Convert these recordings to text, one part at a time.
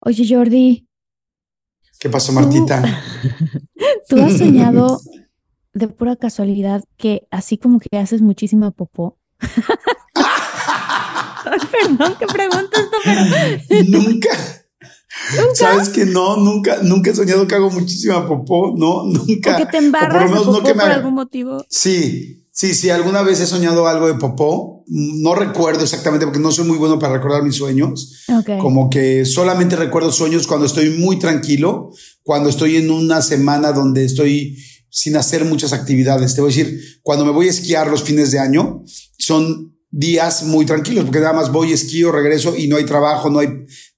Oye, Jordi. ¿Qué pasó, Martita? ¿Tú, ¿Tú has soñado de pura casualidad que así como que haces muchísima popó? Perdón que pregunto esto, pero... Nunca. ¿Nunca? ¿Sabes que no? Nunca, nunca he soñado que hago muchísima popó, no, nunca. ¿O que te embarras por, de popó no que me... por algún motivo? Sí, sí, sí, alguna vez he soñado algo de popó, no recuerdo exactamente porque no soy muy bueno para recordar mis sueños. Okay. Como que solamente recuerdo sueños cuando estoy muy tranquilo, cuando estoy en una semana donde estoy sin hacer muchas actividades. Te voy a decir, cuando me voy a esquiar los fines de año, son días muy tranquilos, porque nada más voy, esquío, regreso y no hay trabajo, no hay,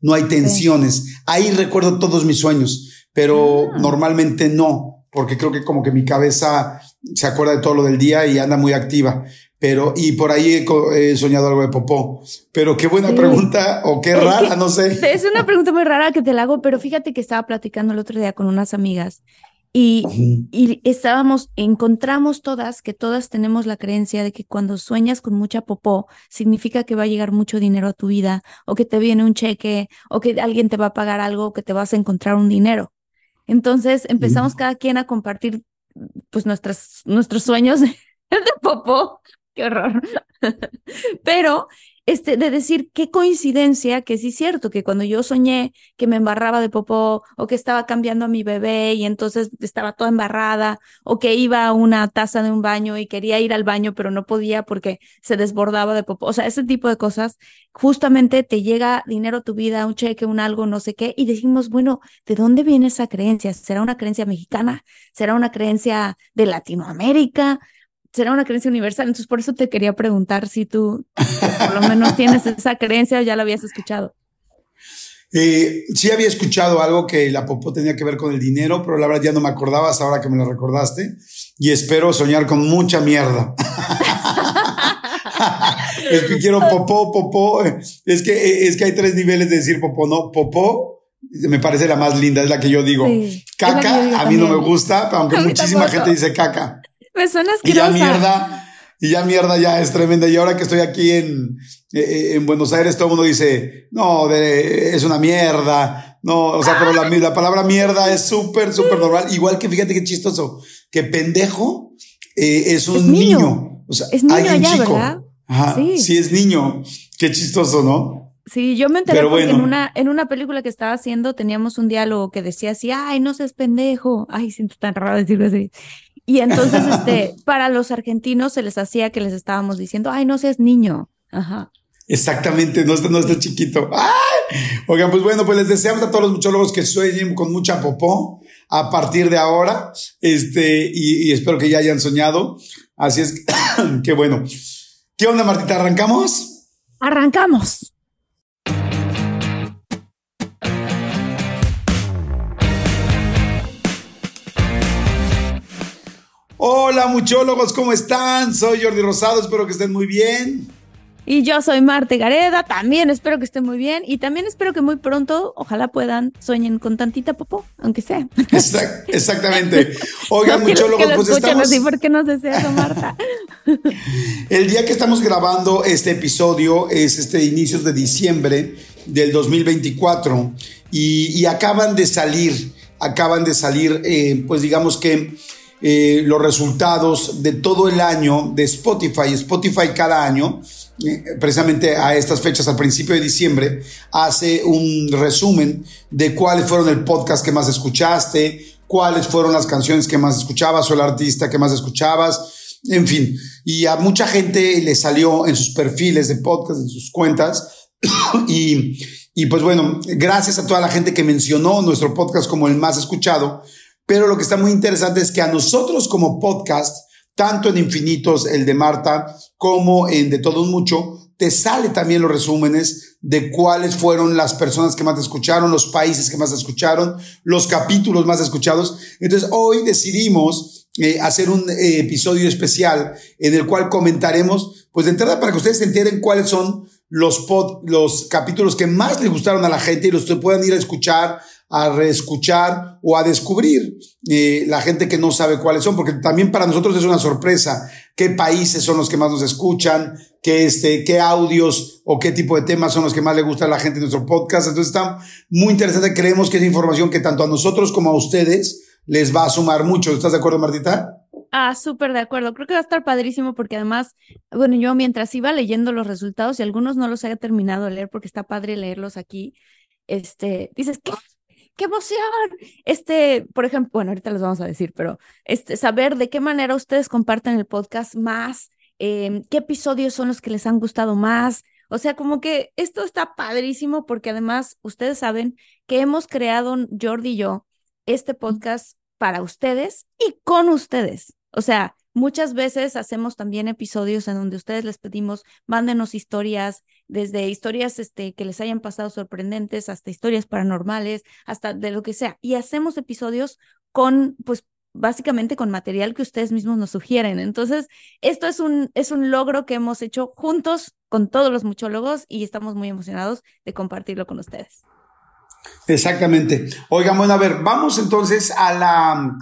no hay tensiones. Ahí recuerdo todos mis sueños, pero ah. normalmente no, porque creo que como que mi cabeza se acuerda de todo lo del día y anda muy activa. Pero, y por ahí he, soñado algo de popó. Pero qué buena sí. pregunta, o qué es rara, que, no sé. Es una pregunta muy rara que te la hago, pero fíjate que estaba platicando el otro día con unas amigas y, y, estábamos, encontramos todas que todas tenemos la creencia de que cuando sueñas con mucha popó, significa que va a llegar mucho dinero a tu vida, o que te viene un cheque, o que alguien te va a pagar algo, o que te vas a encontrar un dinero. Entonces empezamos cada quien a compartir pues nuestras, nuestros sueños de popó. Qué horror. Pero este, de decir qué coincidencia que sí es cierto que cuando yo soñé que me embarraba de popó o que estaba cambiando a mi bebé y entonces estaba toda embarrada o que iba a una taza de un baño y quería ir al baño pero no podía porque se desbordaba de popó, o sea, ese tipo de cosas, justamente te llega dinero a tu vida, un cheque, un algo, no sé qué, y decimos, bueno, ¿de dónde viene esa creencia? ¿Será una creencia mexicana? ¿Será una creencia de Latinoamérica? Será una creencia universal. Entonces, por eso te quería preguntar si tú por lo menos tienes esa creencia o ya la habías escuchado. Eh, sí había escuchado algo que la popó tenía que ver con el dinero, pero la verdad ya no me acordaba hasta ahora que me lo recordaste. Y espero soñar con mucha mierda. es que quiero popó, popó. Es que, es que hay tres niveles de decir popó, ¿no? Popó me parece la más linda, es la que yo digo. Sí, caca, yo a mí también. no me gusta, aunque muchísima gente dice caca. Me suena Y ya mierda, y ya mierda ya es tremenda. Y ahora que estoy aquí en, eh, en Buenos Aires, todo el mundo dice, no, de, es una mierda. No, o sea, pero la, la palabra mierda es súper, súper normal. Igual que fíjate qué chistoso, que pendejo eh, es un es niño. niño. O sea, es niño hay un allá, chico. ¿verdad? Ajá, Sí. sí. es niño. Qué chistoso, ¿no? Sí, yo me enteré Pero porque en una, en una película que estaba haciendo teníamos un diálogo que decía así, ay, no seas pendejo. Ay, siento tan raro decirlo así. Y entonces, este, para los argentinos se les hacía que les estábamos diciendo, ay, no seas niño. Ajá. Exactamente, no está, no está chiquito. ¡Ay! Oigan, pues bueno, pues les deseamos a todos los muchólogos que sueñen con mucha popó a partir de ahora. Este, y, y espero que ya hayan soñado. Así es que, qué bueno. ¿Qué onda, Martita? ¿Arrancamos? Arrancamos. Hola, muchólogos, ¿cómo están? Soy Jordi Rosado, espero que estén muy bien. Y yo soy Marte Gareda, también espero que estén muy bien y también espero que muy pronto, ojalá puedan, sueñen con tantita popó, aunque sea. Exact- exactamente. Oigan, No, que que muchólogos, lo pues estamos... así, ¿por qué nos eso, Marta? El día que estamos grabando este episodio es este inicios de diciembre del 2024 y, y acaban de salir, acaban de salir, eh, pues digamos que eh, los resultados de todo el año de Spotify. Spotify cada año eh, precisamente a estas fechas, al principio de diciembre, hace un resumen de cuáles fueron el podcast que más escuchaste, cuáles fueron las canciones que más escuchabas o el artista que más escuchabas, en fin. Y a mucha gente le salió en sus perfiles de podcast, en sus cuentas. y, y pues bueno, gracias a toda la gente que mencionó nuestro podcast como el más escuchado. Pero lo que está muy interesante es que a nosotros como podcast, tanto en Infinitos, el de Marta, como en De Todo Un Mucho, te sale también los resúmenes de cuáles fueron las personas que más te escucharon, los países que más te escucharon, los capítulos más escuchados. Entonces, hoy decidimos eh, hacer un eh, episodio especial en el cual comentaremos, pues de entrada para que ustedes enteren cuáles son los, pod, los capítulos que más le gustaron a la gente y los que puedan ir a escuchar a reescuchar o a descubrir eh, la gente que no sabe cuáles son, porque también para nosotros es una sorpresa qué países son los que más nos escuchan, qué, este, qué audios o qué tipo de temas son los que más le gusta a la gente en nuestro podcast. Entonces está muy interesante. Creemos que es información que tanto a nosotros como a ustedes les va a sumar mucho. ¿Estás de acuerdo, Martita? Ah, súper de acuerdo. Creo que va a estar padrísimo porque además, bueno, yo mientras iba leyendo los resultados y algunos no los haya terminado de leer porque está padre leerlos aquí, este, dices. Qué emoción. Este, por ejemplo, bueno, ahorita les vamos a decir, pero este, saber de qué manera ustedes comparten el podcast más, em, qué episodios son los que les han gustado más. O sea, como que esto está padrísimo porque además ustedes saben que hemos creado, Jordi y yo, este podcast para ustedes y con ustedes. O sea, Muchas veces hacemos también episodios en donde ustedes les pedimos, mándenos historias, desde historias este, que les hayan pasado sorprendentes hasta historias paranormales, hasta de lo que sea. Y hacemos episodios con, pues, básicamente con material que ustedes mismos nos sugieren. Entonces, esto es un, es un logro que hemos hecho juntos con todos los muchólogos y estamos muy emocionados de compartirlo con ustedes. Exactamente. Oigan, bueno, a ver, vamos entonces a la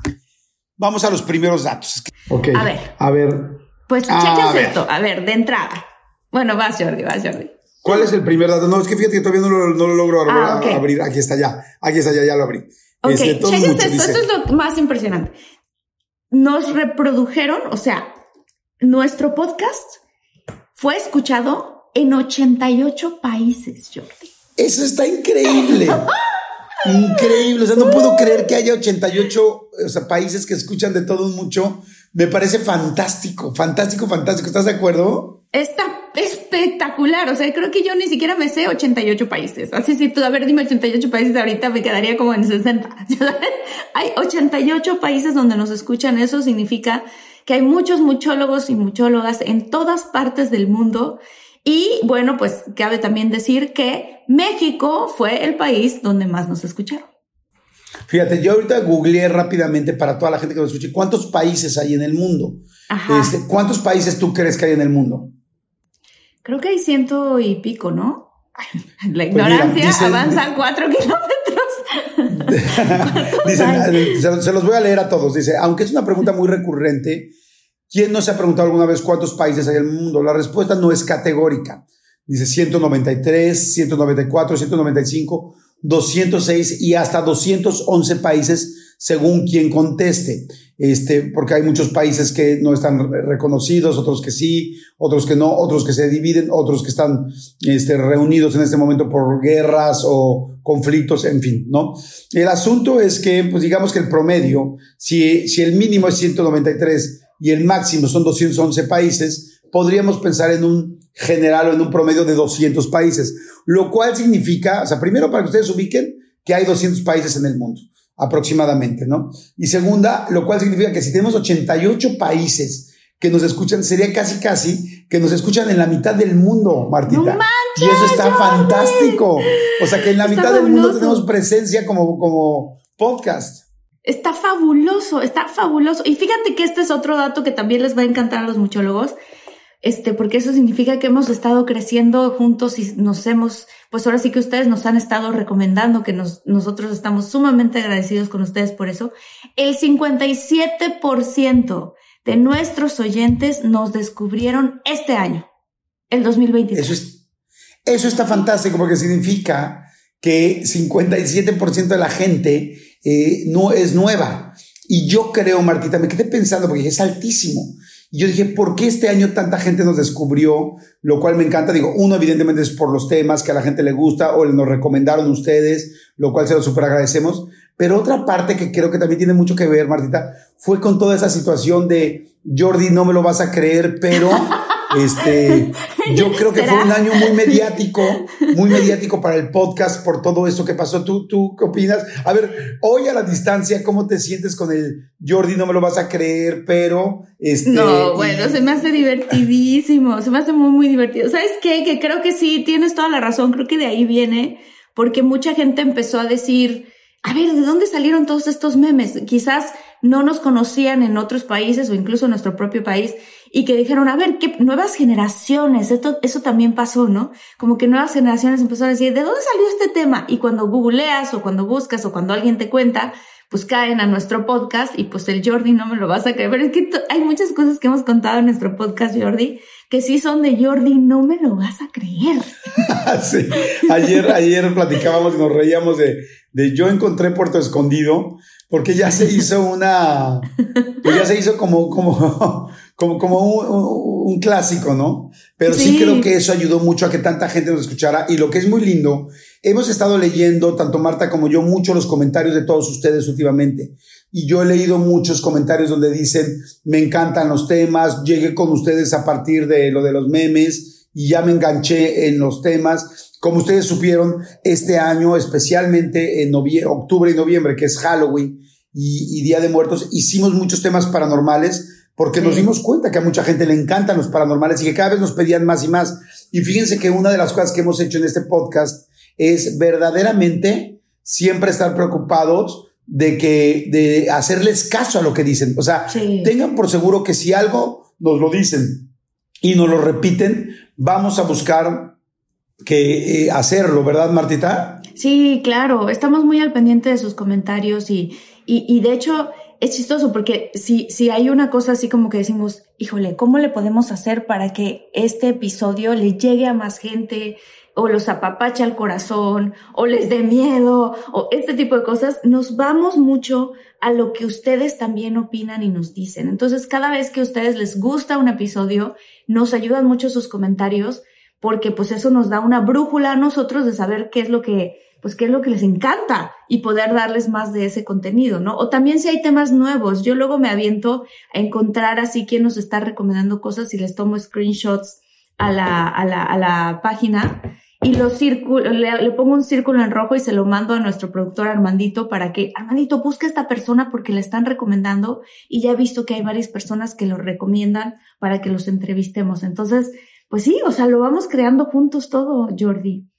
Vamos a los primeros datos. Ok. A ver. A ver. Pues cheques esto. A ver, de entrada. Bueno, vas, Jordi, vas, Jordi. ¿Cuál es el primer dato? No, es que fíjate que todavía no lo, no lo logro ah, abrir. Aquí está ya. Aquí está ya, ya lo abrí. Ok, este, esto. Esto es lo más impresionante. Nos reprodujeron, o sea, nuestro podcast fue escuchado en 88 países, Jordi. Eso está increíble. Increíble, o sea, no puedo creer que haya 88 países que escuchan de todo mucho. Me parece fantástico, fantástico, fantástico. ¿Estás de acuerdo? Está espectacular, o sea, creo que yo ni siquiera me sé 88 países. Así si tú, a ver, dime 88 países ahorita, me quedaría como en 60. hay 88 países donde nos escuchan, eso significa que hay muchos muchólogos y muchólogas en todas partes del mundo y bueno, pues cabe también decir que México fue el país donde más nos escucharon. Fíjate, yo ahorita googleé rápidamente para toda la gente que nos escuche, ¿cuántos países hay en el mundo? Este, ¿Cuántos países tú crees que hay en el mundo? Creo que hay ciento y pico, ¿no? La pues ignorancia avanza cuatro kilómetros. Dicen, se los voy a leer a todos. Dice, aunque es una pregunta muy recurrente, ¿Quién no se ha preguntado alguna vez cuántos países hay en el mundo? La respuesta no es categórica. Dice 193, 194, 195, 206 y hasta 211 países según quien conteste. Este, porque hay muchos países que no están reconocidos, otros que sí, otros que no, otros que se dividen, otros que están este, reunidos en este momento por guerras o conflictos, en fin, ¿no? El asunto es que, pues digamos que el promedio, si, si el mínimo es 193 y el máximo son 211 países, podríamos pensar en un general o en un promedio de 200 países, lo cual significa, o sea, primero para que ustedes ubiquen que hay 200 países en el mundo, aproximadamente, ¿no? Y segunda, lo cual significa que si tenemos 88 países que nos escuchan, sería casi, casi que nos escuchan en la mitad del mundo, Martita. y eso está fantástico. O sea, que en la mitad del mundo tenemos presencia como, como podcast. Está fabuloso, está fabuloso. Y fíjate que este es otro dato que también les va a encantar a los muchólogos, este, porque eso significa que hemos estado creciendo juntos y nos hemos, pues ahora sí que ustedes nos han estado recomendando, que nos, nosotros estamos sumamente agradecidos con ustedes por eso. El 57% de nuestros oyentes nos descubrieron este año, el 2023. Eso, es, eso está fantástico porque significa que 57% de la gente eh, no es nueva. Y yo creo, Martita, me quedé pensando porque es altísimo. Y yo dije, ¿por qué este año tanta gente nos descubrió? Lo cual me encanta. Digo, uno evidentemente es por los temas que a la gente le gusta o nos recomendaron ustedes, lo cual se lo súper agradecemos. Pero otra parte que creo que también tiene mucho que ver, Martita, fue con toda esa situación de Jordi, no me lo vas a creer, pero este, yo creo que fue un año muy mediático, muy mediático para el podcast por todo eso que pasó. ¿Tú, tú qué opinas? A ver, hoy a la distancia, ¿cómo te sientes con el Jordi? No me lo vas a creer, pero este. No, bueno, se me hace divertidísimo, se me hace muy, muy divertido. ¿Sabes qué? Que creo que sí, tienes toda la razón. Creo que de ahí viene, porque mucha gente empezó a decir, a ver, ¿de dónde salieron todos estos memes? Quizás no nos conocían en otros países o incluso en nuestro propio país y que dijeron, a ver, ¿qué nuevas generaciones? Esto, eso también pasó, ¿no? Como que nuevas generaciones empezaron a decir, ¿de dónde salió este tema? Y cuando googleas o cuando buscas o cuando alguien te cuenta, pues caen a nuestro podcast y pues el Jordi no me lo vas a creer. Pero es que hay muchas cosas que hemos contado en nuestro podcast, Jordi, que sí son de Jordi, no me lo vas a creer. sí. Ayer, ayer platicábamos y nos reíamos de, de yo encontré Puerto Escondido porque ya se hizo una, pues ya se hizo como, como, como, como un, un, clásico, ¿no? Pero sí. creo que eso ayudó mucho a que tanta gente nos escuchara. Y lo que es muy lindo, hemos estado leyendo, tanto Marta como yo, mucho los comentarios de todos ustedes últimamente. Y yo he leído muchos comentarios donde dicen, me encantan los temas, llegué con ustedes a partir de lo de los memes y ya me enganché en los temas. Como ustedes supieron, este año, especialmente en octubre y noviembre, que es Halloween y, y, Día de Muertos, hicimos muchos temas paranormales porque sí. nos dimos cuenta que a mucha gente le encantan los paranormales y que cada vez nos pedían más y más. Y fíjense que una de las cosas que hemos hecho en este podcast es verdaderamente siempre estar preocupados de que, de hacerles caso a lo que dicen. O sea, sí. tengan por seguro que si algo nos lo dicen y nos lo repiten, vamos a buscar que eh, hacerlo, ¿verdad, Martita? Sí, claro, estamos muy al pendiente de sus comentarios y, y, y de hecho es chistoso porque si, si hay una cosa así como que decimos, híjole, ¿cómo le podemos hacer para que este episodio le llegue a más gente? o los apapache al corazón, o les dé miedo, o este tipo de cosas, nos vamos mucho a lo que ustedes también opinan y nos dicen. Entonces, cada vez que a ustedes les gusta un episodio, nos ayudan mucho sus comentarios, porque pues eso nos da una brújula a nosotros de saber qué es lo que, pues qué es lo que les encanta y poder darles más de ese contenido, ¿no? O también si hay temas nuevos, yo luego me aviento a encontrar así quién nos está recomendando cosas y les tomo screenshots a la, a la, a la página y lo círculo, le, pongo un círculo en rojo y se lo mando a nuestro productor Armandito para que, Armandito, busque a esta persona porque le están recomendando y ya he visto que hay varias personas que lo recomiendan para que los entrevistemos. Entonces, pues sí, o sea, lo vamos creando juntos todo, Jordi.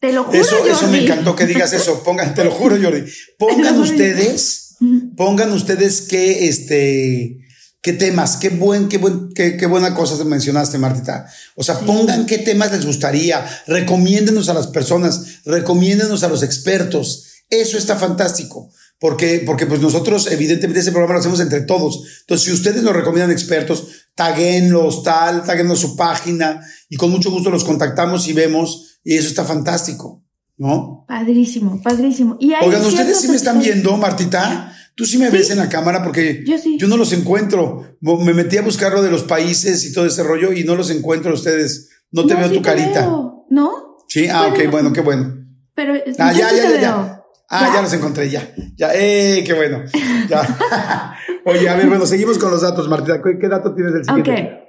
Te lo juro. Eso, Jordi. eso me encantó que digas eso. Pongan, te lo juro, Jordi. Pongan ustedes, pongan ustedes que este ¿Qué temas? Qué buen, qué buen, qué, qué buena cosa mencionaste, Martita. O sea, sí. pongan qué temas les gustaría, recomiéndenos a las personas, recomiéndenos a los expertos. Eso está fantástico. Porque, porque pues nosotros, evidentemente, ese programa lo hacemos entre todos. Entonces, si ustedes nos recomiendan expertos, taguenlos, tal, taguenos su página y con mucho gusto los contactamos y vemos. Y eso está fantástico, ¿no? Padrísimo, padrísimo. Y Oigan, ¿ustedes sí me están viendo, Martita? Tú sí me sí. ves en la cámara porque yo, sí. yo, no los encuentro. Me metí a buscar lo de los países y todo ese rollo y no los encuentro ustedes. No te no, veo sí tu carita. Veo. ¿No? Sí, ah, bueno, ok, bueno, qué bueno. Pero ah, ya, ya, ya, ya. Ah, ¿Ya? ya los encontré, ya. Ya, eh, qué bueno. Ya. Oye, a ver, bueno, seguimos con los datos, Martina. ¿Qué, qué dato tienes del siguiente? Ok.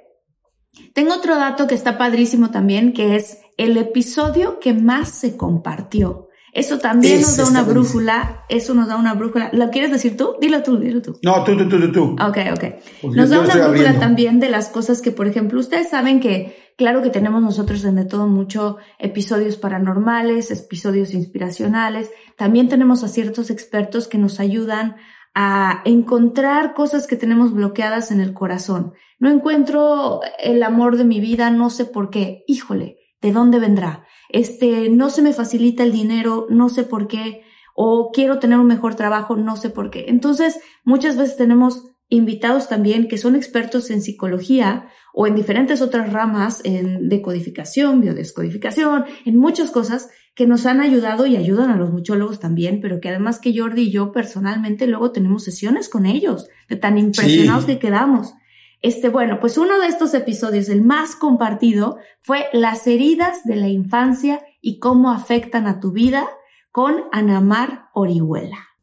Tengo otro dato que está padrísimo también, que es el episodio que más se compartió. Eso también Ese nos da una brújula, eso nos da una brújula. ¿Lo quieres decir tú? Dilo tú, dilo tú. No, tú, tú, tú, tú. Ok, ok. Porque nos da una brújula abriendo. también de las cosas que, por ejemplo, ustedes saben que, claro que tenemos nosotros en todo mucho episodios paranormales, episodios inspiracionales. También tenemos a ciertos expertos que nos ayudan a encontrar cosas que tenemos bloqueadas en el corazón. No encuentro el amor de mi vida, no sé por qué. Híjole, ¿de dónde vendrá? este, no se me facilita el dinero, no sé por qué, o quiero tener un mejor trabajo, no sé por qué. Entonces, muchas veces tenemos invitados también que son expertos en psicología o en diferentes otras ramas en decodificación, biodescodificación, en muchas cosas que nos han ayudado y ayudan a los muchólogos también, pero que además que Jordi y yo personalmente luego tenemos sesiones con ellos, de tan impresionados sí. que quedamos. Este, bueno, pues uno de estos episodios, el más compartido, fue las heridas de la infancia y cómo afectan a tu vida con Anamar Orihuela.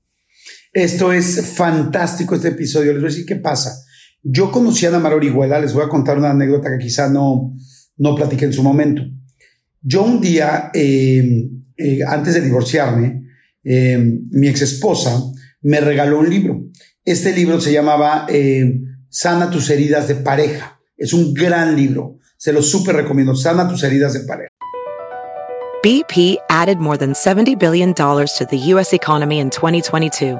Esto es fantástico este episodio. Les voy a decir qué pasa. Yo conocí a Anamar Orihuela, les voy a contar una anécdota que quizá no, no platiqué en su momento. Yo un día, eh, eh, antes de divorciarme, eh, mi ex esposa me regaló un libro. Este libro se llamaba Sana tus heridas de pareja. Es un gran libro. Se lo súper recomiendo. Sana tus heridas de pareja. BP added more than $70 billion to the U.S. economy in 2022.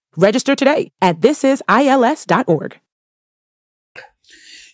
Register today at thisisils.org.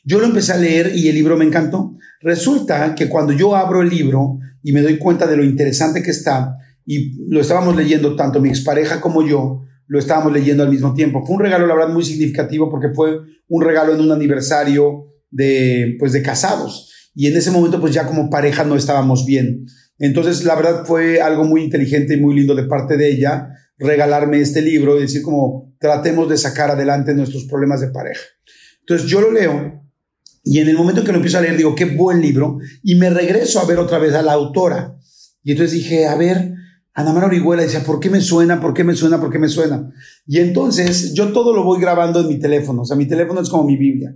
Yo lo empecé a leer y el libro me encantó. Resulta que cuando yo abro el libro y me doy cuenta de lo interesante que está, y lo estábamos leyendo tanto mi expareja como yo, lo estábamos leyendo al mismo tiempo. Fue un regalo, la verdad, muy significativo porque fue un regalo en un aniversario de, pues, de casados. Y en ese momento, pues ya como pareja no estábamos bien. Entonces, la verdad fue algo muy inteligente y muy lindo de parte de ella regalarme este libro y decir como tratemos de sacar adelante nuestros problemas de pareja. Entonces yo lo leo y en el momento que lo empiezo a leer digo, qué buen libro y me regreso a ver otra vez a la autora. Y entonces dije, a ver, Ana María Orihuela decía, ¿por qué me suena? ¿Por qué me suena? ¿Por qué me suena? Y entonces yo todo lo voy grabando en mi teléfono. O sea, mi teléfono es como mi Biblia.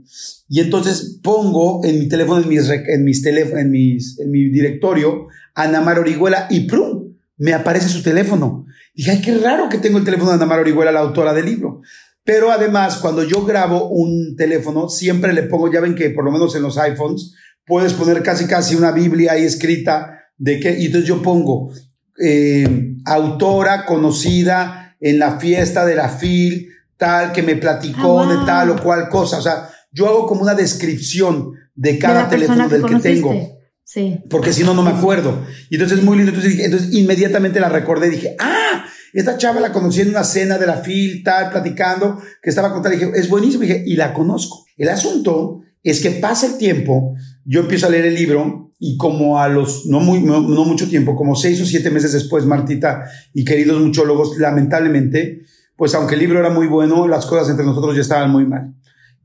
Y entonces pongo en mi teléfono, en mis, en mis, en mis en mi directorio, Ana María Orihuela y ¡prum! Me aparece su teléfono. Dije, ay, qué raro que tengo el teléfono de Ana María Orihuela, la autora del libro. Pero además, cuando yo grabo un teléfono, siempre le pongo, ya ven que por lo menos en los iPhones, puedes poner casi casi una Biblia ahí escrita de qué, y entonces yo pongo eh, autora conocida en la fiesta de la FIL, tal, que me platicó de tal o cual cosa. O sea, yo hago como una descripción de cada teléfono del que tengo. Sí. Porque si no, no me acuerdo. Y entonces es muy lindo. Entonces, entonces inmediatamente la recordé y dije, ah, esta chava la conocí en una cena de la FIL, tal, platicando, que estaba contando. Dije, es buenísimo. Y dije, y la conozco. El asunto es que pasa el tiempo, yo empiezo a leer el libro y como a los, no, muy, no, mucho tiempo, como seis o siete meses después, Martita y queridos muchólogos, lamentablemente, pues aunque el libro era muy bueno, las cosas entre nosotros ya estaban muy mal.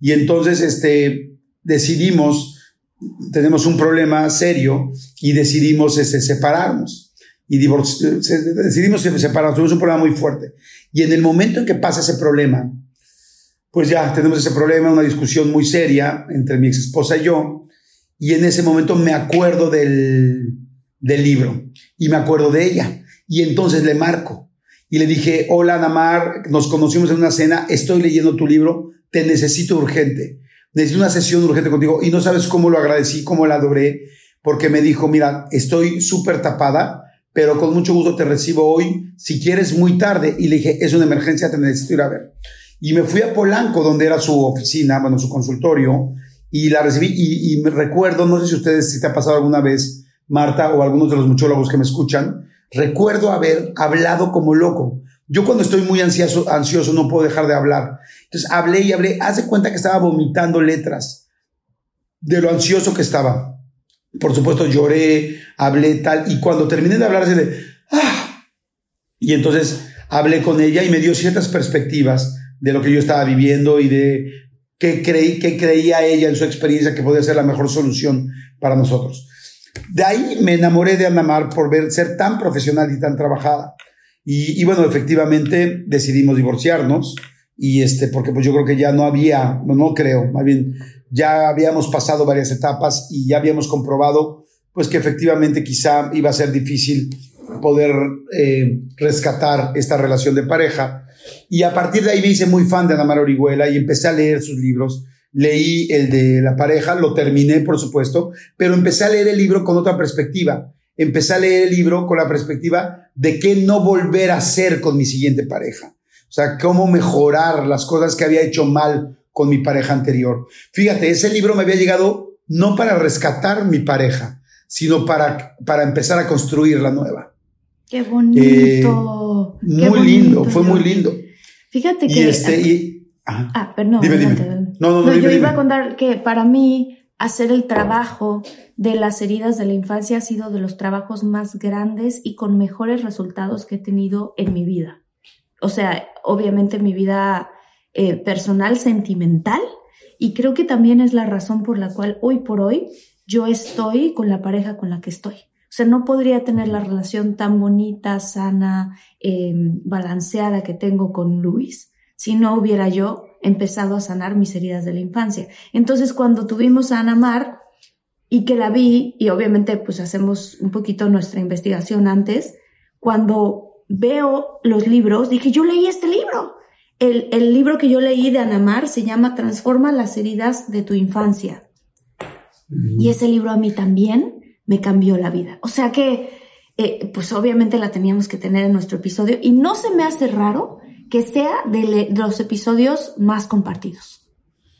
Y entonces, este, decidimos, tenemos un problema serio y decidimos este, separarnos. Y decidimos separarnos, tuvimos un problema muy fuerte. Y en el momento en que pasa ese problema, pues ya tenemos ese problema, una discusión muy seria entre mi ex esposa y yo, y en ese momento me acuerdo del, del libro y me acuerdo de ella. Y entonces le marco y le dije, hola Namar, nos conocimos en una cena, estoy leyendo tu libro, te necesito urgente, necesito una sesión urgente contigo y no sabes cómo lo agradecí, cómo la adoré, porque me dijo, mira, estoy súper tapada, pero con mucho gusto te recibo hoy, si quieres muy tarde. Y le dije, es una emergencia, te necesito ir a ver. Y me fui a Polanco, donde era su oficina, bueno, su consultorio, y la recibí y, me recuerdo, no sé si ustedes, si te ha pasado alguna vez, Marta, o algunos de los muchólogos que me escuchan, recuerdo haber hablado como loco. Yo cuando estoy muy ansioso, ansioso no puedo dejar de hablar. Entonces hablé y hablé, haz de cuenta que estaba vomitando letras de lo ansioso que estaba. Por supuesto lloré, hablé tal, y cuando terminé de hablar así de, ah, y entonces hablé con ella y me dio ciertas perspectivas de lo que yo estaba viviendo y de que, creí, que creía ella en su experiencia que podía ser la mejor solución para nosotros. De ahí me enamoré de Anamar por ver ser tan profesional y tan trabajada. Y, y, bueno, efectivamente decidimos divorciarnos y este, porque pues yo creo que ya no había, no, no creo, más bien ya habíamos pasado varias etapas y ya habíamos comprobado pues que efectivamente quizá iba a ser difícil poder eh, rescatar esta relación de pareja. Y a partir de ahí me hice muy fan de Ana María Orihuela y empecé a leer sus libros. Leí el de la pareja, lo terminé, por supuesto, pero empecé a leer el libro con otra perspectiva. Empecé a leer el libro con la perspectiva de qué no volver a hacer con mi siguiente pareja. O sea, cómo mejorar las cosas que había hecho mal con mi pareja anterior. Fíjate, ese libro me había llegado no para rescatar mi pareja, sino para, para empezar a construir la nueva. Qué bonito. Eh, muy lindo, fue muy lindo. Fíjate que. Este, ah, perdón. Dime, dime. No, no, no, yo iba a contar que para mí hacer el trabajo de las heridas de la infancia ha sido de los trabajos más grandes y con mejores resultados que he tenido en mi vida. O sea, obviamente mi vida eh, personal, sentimental, y creo que también es la razón por la cual hoy por hoy yo estoy con la pareja con la que estoy. O sea, no podría tener la relación tan bonita, sana, em, balanceada que tengo con Luis si no hubiera yo empezado a sanar mis heridas de la infancia. Entonces, cuando tuvimos a Ana Mar y que la vi, y obviamente pues hacemos un poquito nuestra investigación antes, cuando veo los libros, dije, yo leí este libro. El, el libro que yo leí de Ana Mar se llama Transforma las heridas de tu infancia. Y ese libro a mí también me cambió la vida. O sea que, eh, pues obviamente la teníamos que tener en nuestro episodio y no se me hace raro que sea de, los episodios más compartidos.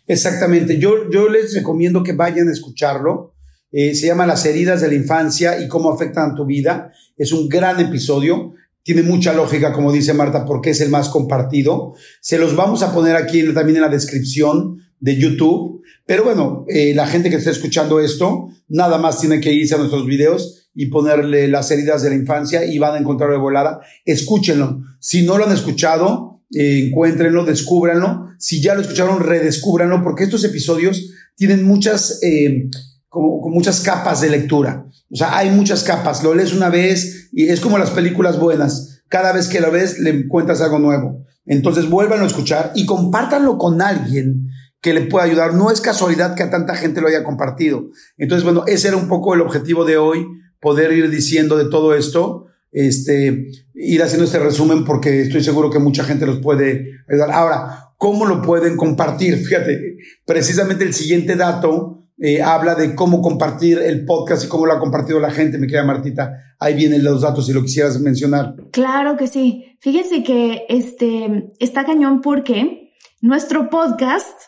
Exactamente, yo, yo les recomiendo que vayan a escucharlo. Eh, se llama Las heridas de la infancia y cómo afectan a tu vida. Es un gran episodio. Tiene mucha lógica, como dice Marta, porque es el más compartido. Se los vamos a poner aquí también en la descripción de YouTube. Pero bueno, eh, la gente que está escuchando esto, nada más tiene que irse a nuestros videos y ponerle las heridas de la infancia y van a encontrarlo de volada. Escúchenlo. Si no lo han escuchado, eh, encuéntrenlo, descúbranlo. Si ya lo escucharon, redescúbranlo, porque estos episodios tienen muchas, eh, como, muchas capas de lectura. O sea, hay muchas capas. Lo lees una vez y es como las películas buenas. Cada vez que lo ves, le encuentras algo nuevo. Entonces, vuélvanlo a escuchar y compártanlo con alguien que le pueda ayudar. No es casualidad que a tanta gente lo haya compartido. Entonces, bueno, ese era un poco el objetivo de hoy, poder ir diciendo de todo esto, este, ir haciendo este resumen porque estoy seguro que mucha gente los puede ayudar. Ahora, ¿cómo lo pueden compartir? Fíjate, precisamente el siguiente dato eh, habla de cómo compartir el podcast y cómo lo ha compartido la gente, me queda Martita. Ahí vienen los datos si lo quisieras mencionar. Claro que sí. Fíjese que este está cañón porque nuestro podcast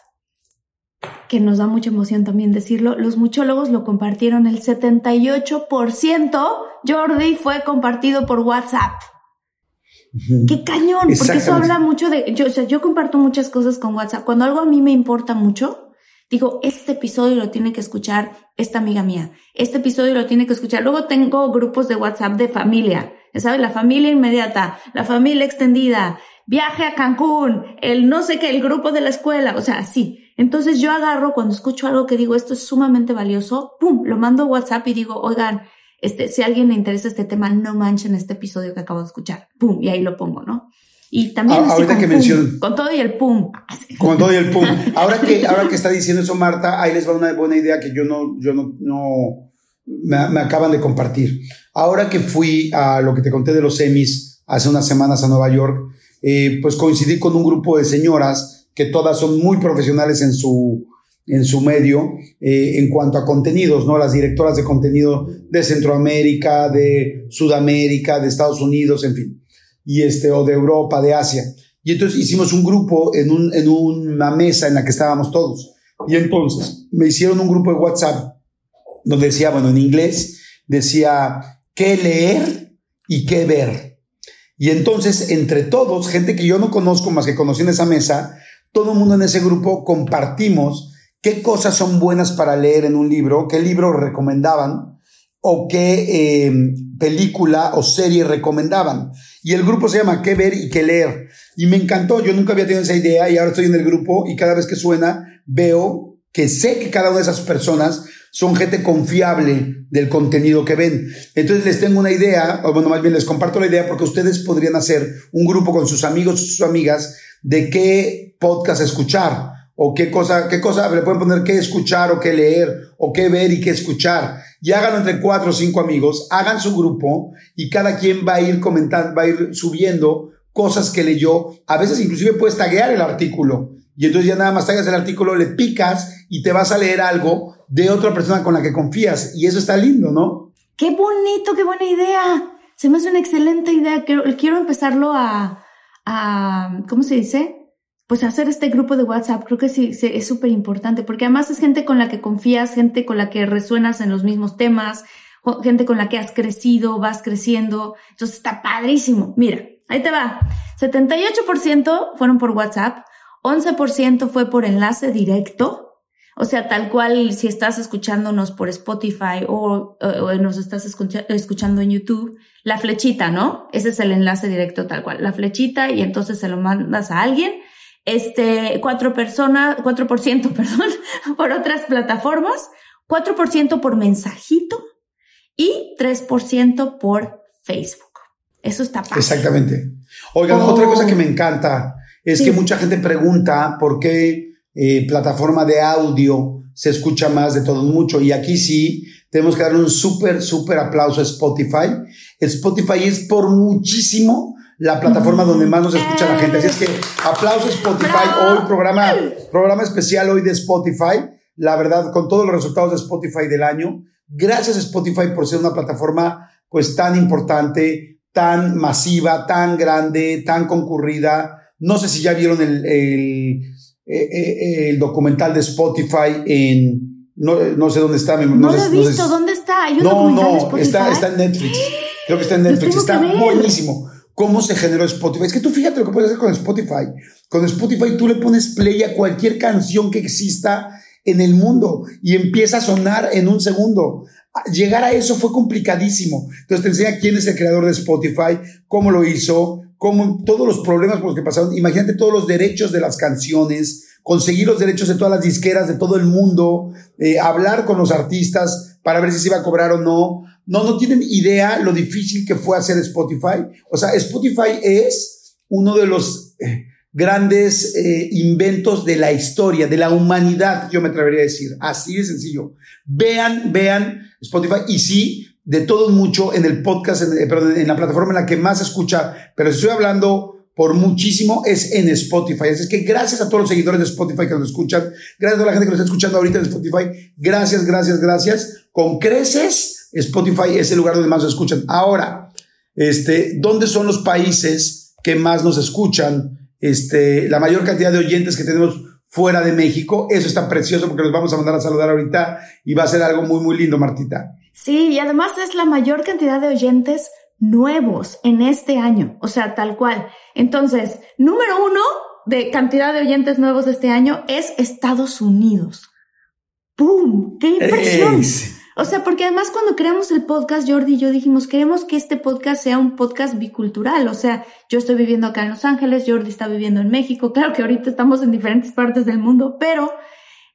que nos da mucha emoción también decirlo, los muchólogos lo compartieron el 78%, Jordi, fue compartido por WhatsApp. Qué cañón, porque eso habla mucho de, yo, o sea, yo comparto muchas cosas con WhatsApp. Cuando algo a mí me importa mucho, digo, este episodio lo tiene que escuchar esta amiga mía, este episodio lo tiene que escuchar. Luego tengo grupos de WhatsApp de familia, ¿sabes? La familia inmediata, la familia extendida, viaje a Cancún, el no sé qué, el grupo de la escuela, o sea, sí. Entonces yo agarro cuando escucho algo que digo, esto es sumamente valioso, pum, lo mando a WhatsApp y digo, oigan, este, si a alguien le interesa este tema, no manchen este episodio que acabo de escuchar, pum, y ahí lo pongo, ¿no? Y también ah, ahorita que con todo y el pum. Con todo y el pum. Ahora que, ahora que está diciendo eso Marta, ahí les va una buena idea que yo no, yo no, no me, me acaban de compartir. Ahora que fui a lo que te conté de los semis hace unas semanas a Nueva York, eh, pues coincidí con un grupo de señoras que todas son muy profesionales en su, en su medio eh, en cuanto a contenidos, ¿no? Las directoras de contenido de Centroamérica, de Sudamérica, de Estados Unidos, en fin, y este, o de Europa, de Asia. Y entonces hicimos un grupo en, un, en una mesa en la que estábamos todos. Y entonces me hicieron un grupo de WhatsApp donde decía, bueno, en inglés, decía qué leer y qué ver. Y entonces, entre todos, gente que yo no conozco más que conocí en esa mesa, todo el mundo en ese grupo compartimos qué cosas son buenas para leer en un libro, qué libro recomendaban o qué eh, película o serie recomendaban. Y el grupo se llama ¿Qué ver y qué leer? Y me encantó, yo nunca había tenido esa idea y ahora estoy en el grupo y cada vez que suena veo que sé que cada una de esas personas son gente confiable del contenido que ven. Entonces les tengo una idea, o bueno, más bien les comparto la idea porque ustedes podrían hacer un grupo con sus amigos, sus amigas, de qué podcast escuchar o qué cosa, qué cosa, le pueden poner qué escuchar o qué leer o qué ver y qué escuchar. Y háganlo entre cuatro o cinco amigos, hagan su grupo y cada quien va a ir comentando, va a ir subiendo cosas que leyó. A veces inclusive puedes taguear el artículo y entonces ya nada más tagas el artículo, le picas y te vas a leer algo de otra persona con la que confías y eso está lindo, ¿no? Qué bonito, qué buena idea. Se me hace una excelente idea. Quiero, quiero empezarlo a, a, ¿cómo se dice? Pues hacer este grupo de WhatsApp. Creo que sí, sí es súper importante porque además es gente con la que confías, gente con la que resuenas en los mismos temas, gente con la que has crecido, vas creciendo. Entonces está padrísimo. Mira, ahí te va. 78% fueron por WhatsApp, 11% fue por enlace directo, o sea, tal cual, si estás escuchándonos por Spotify o, nos estás escuchando en YouTube, la flechita, ¿no? Ese es el enlace directo tal cual. La flechita y entonces se lo mandas a alguien. Este, cuatro personas, 4%, perdón, por otras plataformas, 4% por mensajito y 3% por Facebook. Eso está padre. Exactamente. Oigan, otra cosa que me encanta es que mucha gente pregunta por qué eh, plataforma de audio se escucha más de todo mucho. Y aquí sí, tenemos que dar un súper, súper aplauso a Spotify. Spotify es por muchísimo la plataforma donde más nos escucha la gente. Así es que aplauso Spotify. Hoy programa, programa especial hoy de Spotify. La verdad, con todos los resultados de Spotify del año. Gracias Spotify por ser una plataforma pues tan importante, tan masiva, tan grande, tan concurrida. No sé si ya vieron el eh, eh, el documental de Spotify en, no, sé dónde está. No, no lo he visto, ¿dónde está? ¿Hay un no, no, está, está en Netflix. Creo que está en Netflix, está buenísimo. ¿Cómo se generó Spotify? Es que tú fíjate lo que puedes hacer con Spotify. Con Spotify tú le pones play a cualquier canción que exista en el mundo y empieza a sonar en un segundo. Llegar a eso fue complicadísimo. Entonces te enseña quién es el creador de Spotify, cómo lo hizo, como todos los problemas por los que pasaron, imagínate todos los derechos de las canciones, conseguir los derechos de todas las disqueras de todo el mundo, eh, hablar con los artistas para ver si se iba a cobrar o no. No, no tienen idea lo difícil que fue hacer Spotify. O sea, Spotify es uno de los eh, grandes eh, inventos de la historia, de la humanidad, yo me atrevería a decir. Así de sencillo. Vean, vean Spotify y sí, de todo mucho en el podcast, en, perdón, en la plataforma en la que más escucha, pero estoy hablando por muchísimo es en Spotify. Así es que gracias a todos los seguidores de Spotify que nos escuchan, gracias a la gente que nos está escuchando ahorita en Spotify, gracias, gracias, gracias. Con creces, Spotify es el lugar donde más nos escuchan. Ahora, este, ¿dónde son los países que más nos escuchan? Este, la mayor cantidad de oyentes que tenemos fuera de México. Eso está precioso porque nos vamos a mandar a saludar ahorita y va a ser algo muy, muy lindo, Martita. Sí, y además es la mayor cantidad de oyentes nuevos en este año, o sea, tal cual. Entonces, número uno de cantidad de oyentes nuevos este año es Estados Unidos. ¡Pum! ¡Qué impresión! O sea, porque además cuando creamos el podcast, Jordi y yo dijimos, queremos que este podcast sea un podcast bicultural. O sea, yo estoy viviendo acá en Los Ángeles, Jordi está viviendo en México. Claro que ahorita estamos en diferentes partes del mundo, pero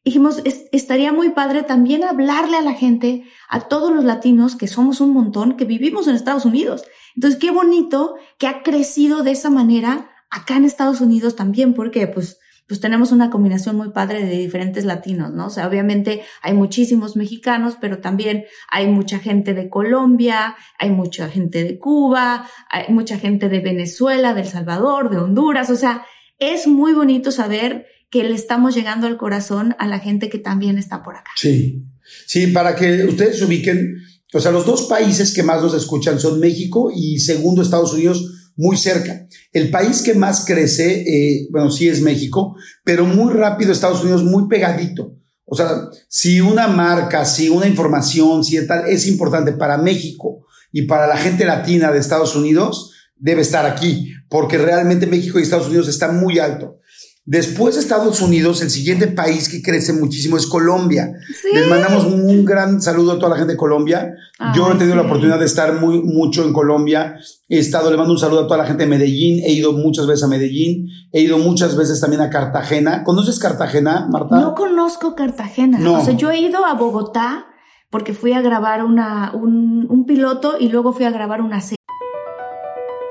dijimos, estaría muy padre también hablarle a la gente, a todos los latinos, que somos un montón, que vivimos en Estados Unidos. Entonces, qué bonito que ha crecido de esa manera acá en Estados Unidos también, porque pues, pues tenemos una combinación muy padre de diferentes latinos, ¿no? O sea, obviamente hay muchísimos mexicanos, pero también hay mucha gente de Colombia, hay mucha gente de Cuba, hay mucha gente de Venezuela, de El Salvador, de Honduras, o sea, es muy bonito saber que le estamos llegando al corazón a la gente que también está por acá. Sí, sí, para que ustedes se ubiquen, o sea, los dos países que más nos escuchan son México y segundo Estados Unidos, muy cerca. El país que más crece, eh, bueno, sí es México, pero muy rápido Estados Unidos, muy pegadito. O sea, si una marca, si una información, si tal, es importante para México y para la gente latina de Estados Unidos, debe estar aquí, porque realmente México y Estados Unidos están muy alto. Después de Estados Unidos, el siguiente país que crece muchísimo es Colombia. Les mandamos un gran saludo a toda la gente de Colombia. Yo he tenido la oportunidad de estar muy mucho en Colombia. He estado, le mando un saludo a toda la gente de Medellín. He ido muchas veces a Medellín. He ido muchas veces también a Cartagena. ¿Conoces Cartagena, Marta? No conozco Cartagena. No. O sea, yo he ido a Bogotá porque fui a grabar una, un, un piloto y luego fui a grabar una serie.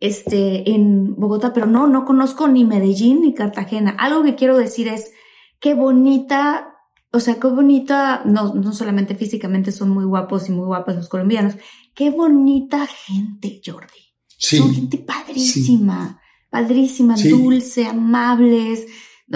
Este, en Bogotá, pero no, no conozco ni Medellín ni Cartagena. Algo que quiero decir es qué bonita, o sea, qué bonita, no, no solamente físicamente son muy guapos y muy guapas los colombianos, qué bonita gente, Jordi. Sí. Son gente padrísima, padrísima, Sí. dulce, amables.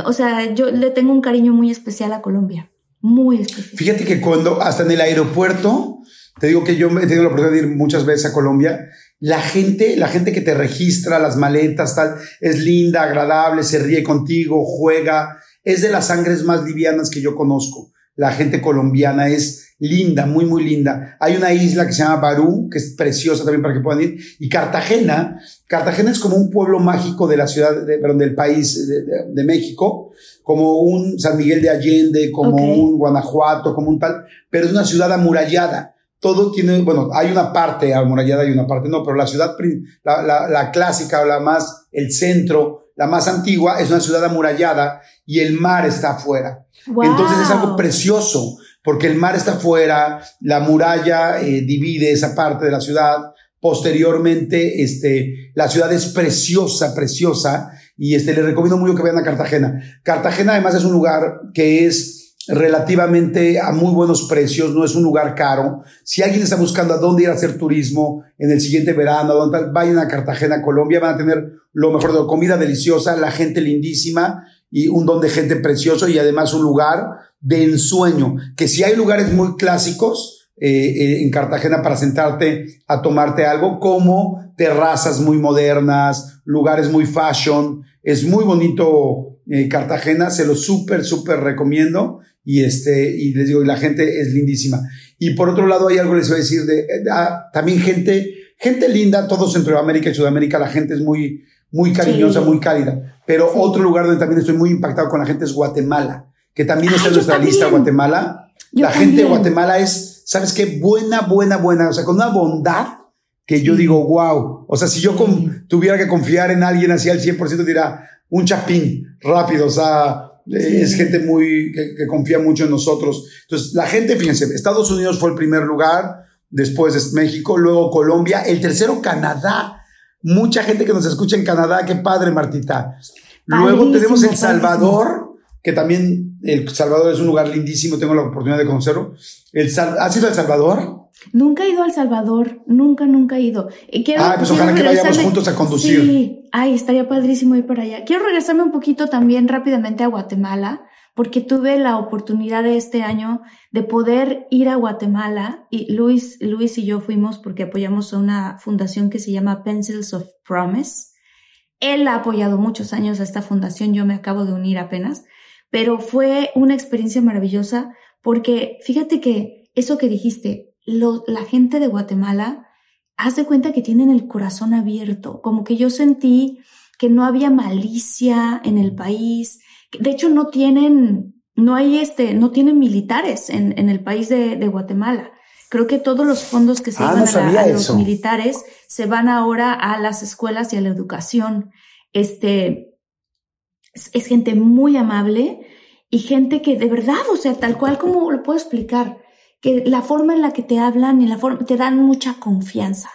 O sea, yo le tengo un cariño muy especial a Colombia. Muy especial. Fíjate que cuando, hasta en el aeropuerto, te digo que yo he tenido la oportunidad de ir muchas veces a Colombia, la gente, la gente que te registra, las maletas, tal, es linda, agradable, se ríe contigo, juega, es de las sangres más livianas que yo conozco. La gente colombiana es linda, muy, muy linda. Hay una isla que se llama Barú, que es preciosa también para que puedan ir. Y Cartagena, Cartagena es como un pueblo mágico de la ciudad, de, perdón, del país de, de- de México, como un San Miguel de Allende, como un Guanajuato, como un tal, pero es una ciudad amurallada. Todo tiene, bueno, hay una parte amurallada y una parte no, pero la ciudad, la, la, la clásica o la más, el centro, la más antigua, es una ciudad amurallada y el mar está afuera. Entonces es algo precioso, porque el mar está afuera, la muralla eh, divide esa parte de la ciudad. Posteriormente, este, la ciudad es preciosa, preciosa, y este, les recomiendo mucho que vayan a Cartagena. Cartagena además es un lugar que es relativamente a muy buenos precios, no es un lugar caro. Si alguien está buscando a dónde ir a hacer turismo en el siguiente verano, dónde vayan a Cartagena, Colombia, van a tener lo mejor de la comida deliciosa, la gente lindísima y un don de gente precioso y además un lugar de ensueño, que si hay lugares muy clásicos eh, eh, en Cartagena para sentarte a tomarte algo, como terrazas muy modernas, lugares muy fashion, es muy bonito eh, Cartagena, se lo súper, súper recomiendo y este, y les digo, y la gente es lindísima. Y por otro lado hay algo que les voy a decir de, eh, ah, también gente, gente linda, todo Centroamérica y Sudamérica, la gente es muy, muy cariñosa, Sí. muy cálida. Pero Sí. otro lugar donde también estoy muy impactado con la gente es Guatemala, que también está en nuestra también. lista Guatemala. Yo la gente de. Guatemala es, ¿sabes qué? Buena, buena, buena. O sea, con una bondad que yo digo, wow. O sea, si yo con- tuviera que confiar en alguien así al 100%, dirá un chapín rápido. O sea. Es gente muy, que, que confía mucho en nosotros. Entonces, la gente, fíjense, Estados Unidos fue el primer lugar, después es México, luego Colombia, el tercero Canadá. Mucha gente que nos escucha en Canadá, qué padre, Martita. Luego tenemos El padrísimo. Salvador, que también El Salvador es un lugar lindísimo, tengo la oportunidad de conocerlo. El ¿Has ido a El Salvador? Nunca he ido a El Salvador, nunca, nunca he ido. Y quiero, Ah, pues quiero ojalá que vayamos juntos a conducir. Sí, ay, estaría padrísimo ir para allá. Quiero regresarme un poquito también rápidamente a Guatemala, porque tuve la oportunidad de este año de poder ir a Guatemala y Luis, Luis y yo fuimos porque apoyamos a una fundación que se llama Pencils of Promise. Él ha apoyado muchos años a esta fundación, yo me acabo de unir apenas, pero fue una experiencia maravillosa porque fíjate que eso que dijiste, lo- la gente de Guatemala, haz de cuenta que tienen el corazón abierto, como que yo sentí que no había malicia en el país, de hecho no tienen, no hay este, no tienen militares en, en el país de, de Guatemala. Creo que todos los fondos que se Ah, iban no a, los militares se van ahora a las escuelas y a la educación. Este, es, es gente muy amable y gente que de verdad, o sea, tal cual como lo puedo explicar, que la forma en la que te hablan y la forma, te dan mucha confianza.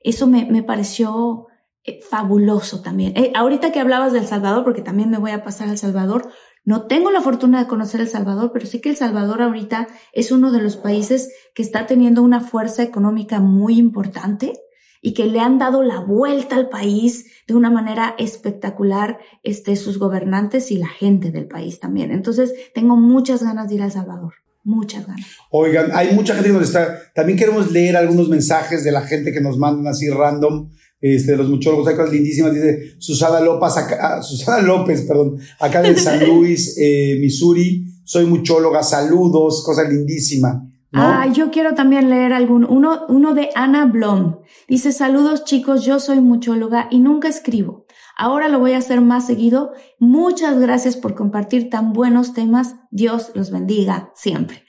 Eso me, me pareció eh, fabuloso también. Eh, ahorita que hablabas de El Salvador, porque también me voy a pasar al Salvador, no tengo la fortuna de conocer El Salvador, pero sí que El Salvador ahorita es uno de los países que está teniendo una fuerza económica muy importante y que le han dado la vuelta al país de una manera espectacular, este, sus gobernantes y la gente del país también. Entonces, tengo muchas ganas de ir a El Salvador. Muchas ganas. Oigan, hay mucha gente que nos está. También queremos leer algunos mensajes de la gente que nos mandan así random. Este, de los muchólogos, hay cosas lindísimas. Dice Susana López, acá, ah, Susana López, perdón, acá de San Luis, eh, Missouri. Soy muchóloga, saludos, cosa lindísima. Ah, yo quiero también leer algún, uno, uno de Ana Blom. Dice, saludos chicos, yo soy muchóloga y nunca escribo. Ahora lo voy a hacer más seguido. Muchas gracias por compartir tan buenos temas. Dios los bendiga siempre.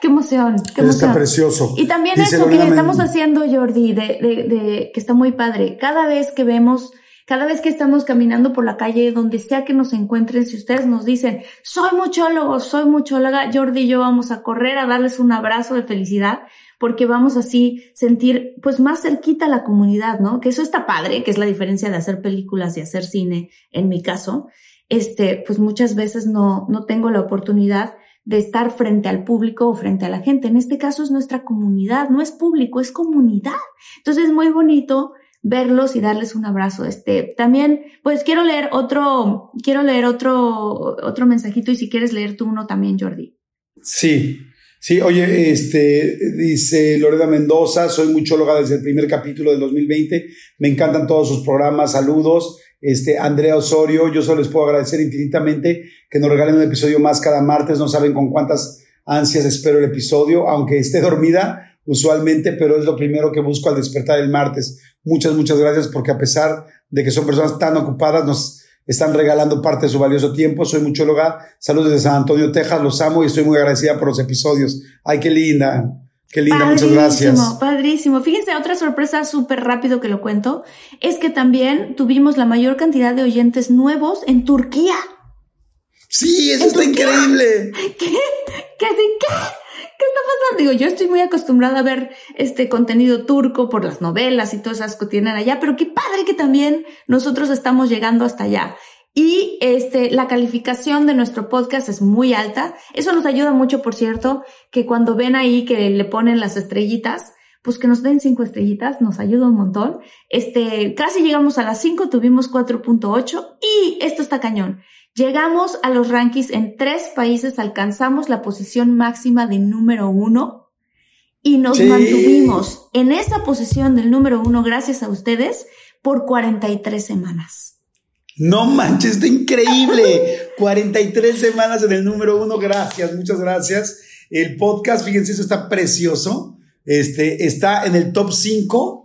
¡Qué emoción! ¡Qué emoción! Está precioso. Y también eso que estamos haciendo, Jordi, de, de, de, que está muy padre. Cada vez que vemos cada vez que estamos caminando por la calle, donde sea que nos encuentren, si ustedes nos dicen, soy muchólogo, soy muchóloga, Jordi y yo vamos a correr a darles un abrazo de felicidad, porque vamos así sentir pues más cerquita a la comunidad, ¿no? Que eso está padre, que es la diferencia de hacer películas y hacer cine, en mi caso. Este, pues muchas veces no, no tengo la oportunidad de estar frente al público o frente a la gente. En este caso es nuestra comunidad, no es público, es comunidad. Entonces es muy bonito verlos y darles un abrazo. Este, también, pues quiero leer otro, quiero leer otro, otro mensajito y si quieres leer tú uno también, Jordi. Sí, sí, oye, este, dice Lorena Mendoza, soy muchóloga desde el primer capítulo del 2020, me encantan todos sus programas, saludos. Este, Andrea Osorio, yo solo les puedo agradecer infinitamente que nos regalen un episodio más cada martes, no saben con cuántas ansias espero el episodio, aunque esté dormida, usualmente, pero es lo primero que busco al despertar el martes. Muchas, muchas gracias porque a pesar de que son personas tan ocupadas, nos están regalando parte de su valioso tiempo. Soy muchóloga. Saludos desde San Antonio, Texas. Los amo y estoy muy agradecida por los episodios. Ay, qué linda. Qué linda, muchas gracias. Padrísimo. Fíjense, otra sorpresa súper rápido que lo cuento es que también tuvimos la mayor cantidad de oyentes nuevos en Turquía. Sí, eso está increíble. ¿Qué? ¿Qué? ¿Qué? ¿Qué está pasando? Digo, yo estoy muy acostumbrada a ver este contenido turco por las novelas y todas esas que tienen allá, pero qué padre que también nosotros estamos llegando hasta allá. Y este, la calificación de nuestro podcast es muy alta. Eso nos ayuda mucho, por cierto, que cuando ven ahí que le ponen las estrellitas, pues que nos den cinco estrellitas, nos ayuda un montón. Este, casi llegamos a las cinco, tuvimos 4.8 y esto está cañón. Llegamos a los rankings en tres países, alcanzamos la posición máxima de número uno y nos mantuvimos en esa posición del número uno gracias a ustedes por 43 semanas. No manches, está increíble. 43 semanas en el número uno. Gracias, muchas gracias. El podcast, fíjense, eso está precioso. Este está en el top 5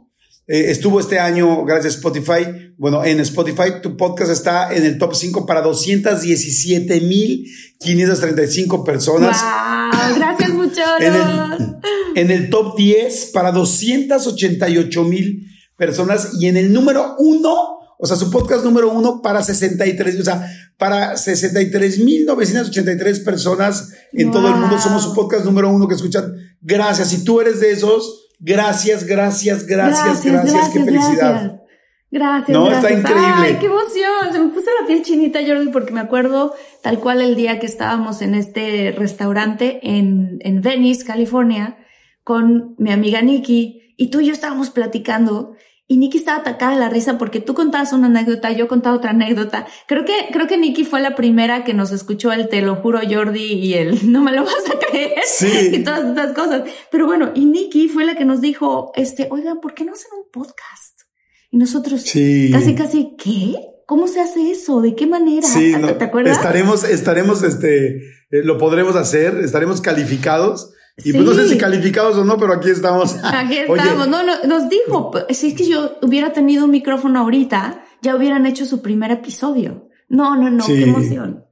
eh, estuvo este año, gracias a Spotify. Bueno, en Spotify tu podcast está en el top 5 para 217.535 personas. Wow, gracias mucho. en, el, en el top 10 para 288.000 personas y en el número 1, o sea, su podcast número 1 para 63, o sea, para 63.983 personas en todo el mundo. Somos su podcast número 1 que escuchan. Gracias. Si tú eres de esos, Gracias, gracias, gracias, gracias, qué felicidad. Gracias. No, está increíble. Ay, qué emoción. Se me puso la piel chinita, Jordi, porque me acuerdo tal cual el día que estábamos en este restaurante en, en Venice, California, con mi amiga Nikki, y tú y yo estábamos platicando y Nikki estaba atacada de la risa porque tú contabas una anécdota, yo contaba otra anécdota. Creo que, creo que Nikki fue la primera que nos escuchó el te lo juro Jordi y el no me lo vas a creer. Sí. Y todas estas cosas. Pero bueno, y Nikki fue la que nos dijo, este, oigan, ¿por qué no hacen un podcast? Y nosotros, sí. casi, casi, ¿qué? ¿Cómo se hace eso? ¿De qué manera? Sí, ¿Te, acuerdas? Estaremos, estaremos, este, eh, lo podremos hacer, estaremos calificados y pues no sé si calificados o no, pero aquí estamos. Aquí estamos. no, no, nos dijo, si es que yo hubiera tenido un micrófono ahorita, ya hubieran hecho su primer episodio. No, no, no, qué emoción.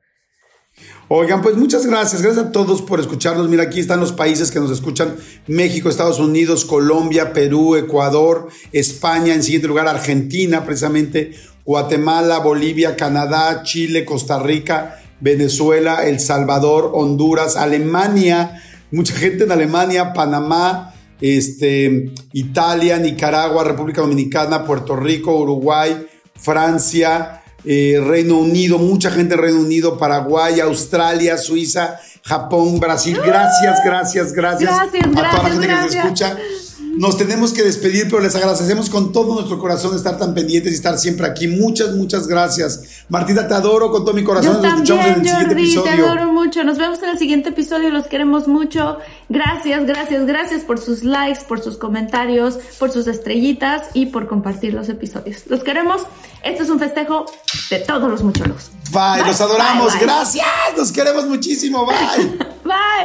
Oigan, pues muchas gracias. Gracias a todos por escucharnos. Mira, aquí están los países que nos escuchan. México, Estados Unidos, Colombia, Perú, Ecuador, España, en siguiente lugar Argentina, precisamente, Guatemala, Bolivia, Canadá, Chile, Costa Rica, Venezuela, El Salvador, Honduras, Alemania, mucha gente en Alemania, Panamá, este, Italia, Nicaragua, República Dominicana, Puerto Rico, Uruguay, Francia, eh, Reino Unido, mucha gente en Reino Unido, Paraguay, Australia, Suiza, Japón, Brasil. Gracias, gracias, gracias, gracias a toda la gente gracias. que nos escucha. Nos tenemos que despedir, pero les agradecemos con todo nuestro corazón estar tan pendientes y estar siempre aquí. Muchas, muchas gracias. Martina, te adoro con todo mi corazón. Yo Nos también, en el siguiente episodio. te adoro mucho. Nos vemos en el siguiente episodio. Los queremos mucho. Gracias, gracias, gracias por sus likes, por sus comentarios, por sus estrellitas y por compartir los episodios. Los queremos. Este es un festejo de todos los mucholos. Bye, los adoramos. Gracias. Nos queremos muchísimo. Bye. bye.